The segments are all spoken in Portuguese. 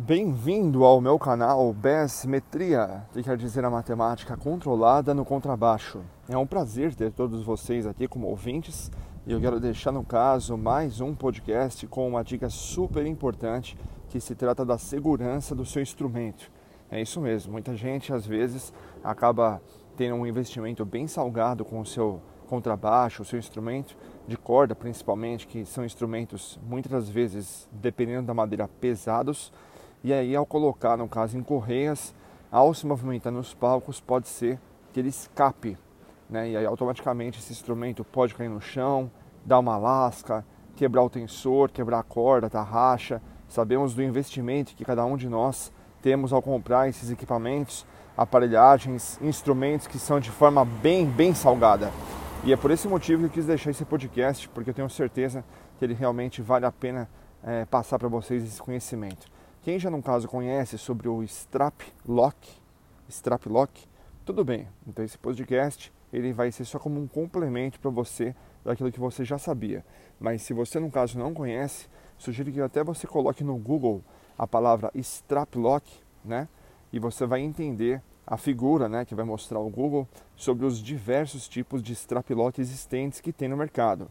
Bem-vindo ao meu canal Metria, que quer dizer a matemática controlada no contrabaixo. É um prazer ter todos vocês aqui como ouvintes e eu quero deixar no caso mais um podcast com uma dica super importante que se trata da segurança do seu instrumento. É isso mesmo, muita gente às vezes acaba tendo um investimento bem salgado com o seu contrabaixo, o seu instrumento de corda principalmente, que são instrumentos muitas vezes, dependendo da madeira, pesados e aí, ao colocar, no caso, em correias, ao se movimentar nos palcos, pode ser que ele escape. Né? E aí, automaticamente, esse instrumento pode cair no chão, dar uma lasca, quebrar o tensor, quebrar a corda, a tarraxa. Sabemos do investimento que cada um de nós temos ao comprar esses equipamentos, aparelhagens, instrumentos que são de forma bem, bem salgada. E é por esse motivo que eu quis deixar esse podcast, porque eu tenho certeza que ele realmente vale a pena é, passar para vocês esse conhecimento. Quem já no caso conhece sobre o strap lock, tudo bem. Então esse podcast ele vai ser só como um complemento para você daquilo que você já sabia. Mas se você no caso não conhece, sugiro que até você coloque no Google a palavra strap lock, né? E você vai entender a figura, né, que vai mostrar o Google sobre os diversos tipos de strap lock existentes que tem no mercado.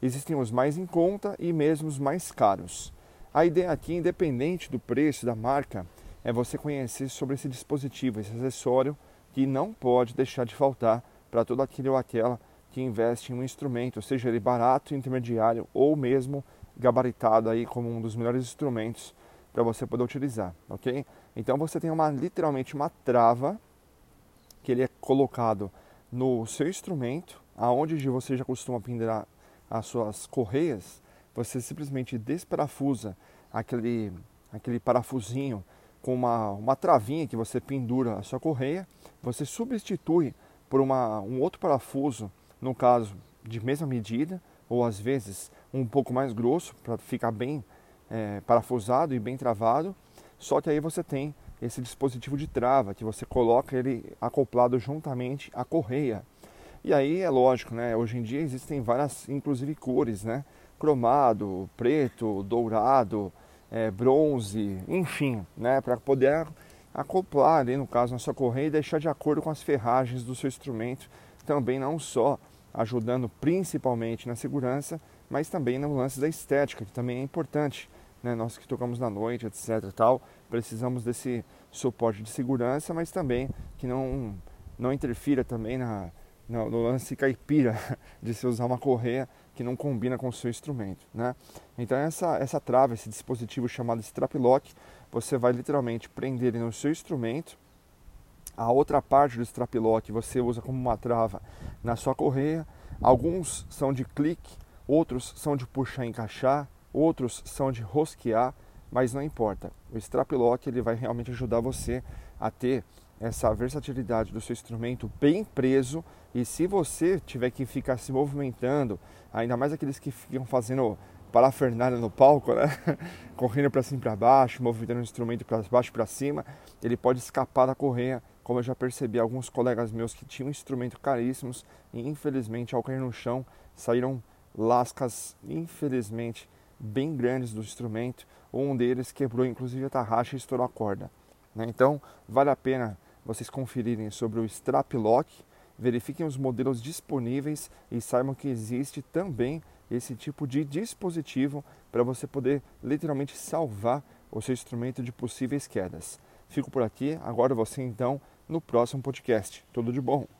Existem os mais em conta e mesmo os mais caros. A ideia aqui, independente do preço da marca, é você conhecer sobre esse dispositivo, esse acessório que não pode deixar de faltar para todo aquele ou aquela que investe em um instrumento, seja ele barato, intermediário ou mesmo gabaritado aí como um dos melhores instrumentos para você poder utilizar, ok? Então você tem uma literalmente uma trava que ele é colocado no seu instrumento, aonde você já costuma pendurar as suas correias, você simplesmente desparafusa aquele, aquele parafusinho com uma, uma travinha que você pendura a sua correia, você substitui por uma, um outro parafuso, no caso de mesma medida, ou às vezes um pouco mais grosso, para ficar bem é, parafusado e bem travado. Só que aí você tem esse dispositivo de trava, que você coloca ele acoplado juntamente à correia. E aí é lógico, né? Hoje em dia existem várias, inclusive cores, né? Cromado, preto, dourado, é, bronze, enfim, né, para poder acoplar ali no caso na sua correia e deixar de acordo com as ferragens do seu instrumento, também não só ajudando principalmente na segurança, mas também no lance da estética, que também é importante. Né? Nós que tocamos na noite, etc. Tal, precisamos desse suporte de segurança, mas também que não, não interfira também na, no, lance caipira de se usar uma correia que não combina com o seu instrumento, né? Então essa, essa trava, esse dispositivo chamado strap lock, você vai literalmente prender no seu instrumento. A outra parte do strap lock você usa como uma trava na sua correia. Alguns são de clique, outros são de puxar e encaixar, outros são de rosquear, mas não importa. O strap lock ele vai realmente ajudar você a ter essa versatilidade do seu instrumento bem preso e se você tiver que ficar se movimentando, ainda mais aqueles que ficam fazendo parafernália no palco, né? correndo para cima e para baixo, movimentando o instrumento para baixo e para cima, ele pode escapar da correia, como eu já percebi alguns colegas meus que tinham instrumentos caríssimos e infelizmente ao cair no chão saíram lascas, infelizmente, bem grandes do instrumento. Um deles quebrou inclusive a tarraxa e estourou a corda. Né? Então vale a pena vocês conferirem sobre o strap lock, verifiquem os modelos disponíveis e saibam que existe também esse tipo de dispositivo para você poder literalmente salvar o seu instrumento de possíveis quedas. Fico por aqui, agora você então no próximo podcast. Tudo de bom!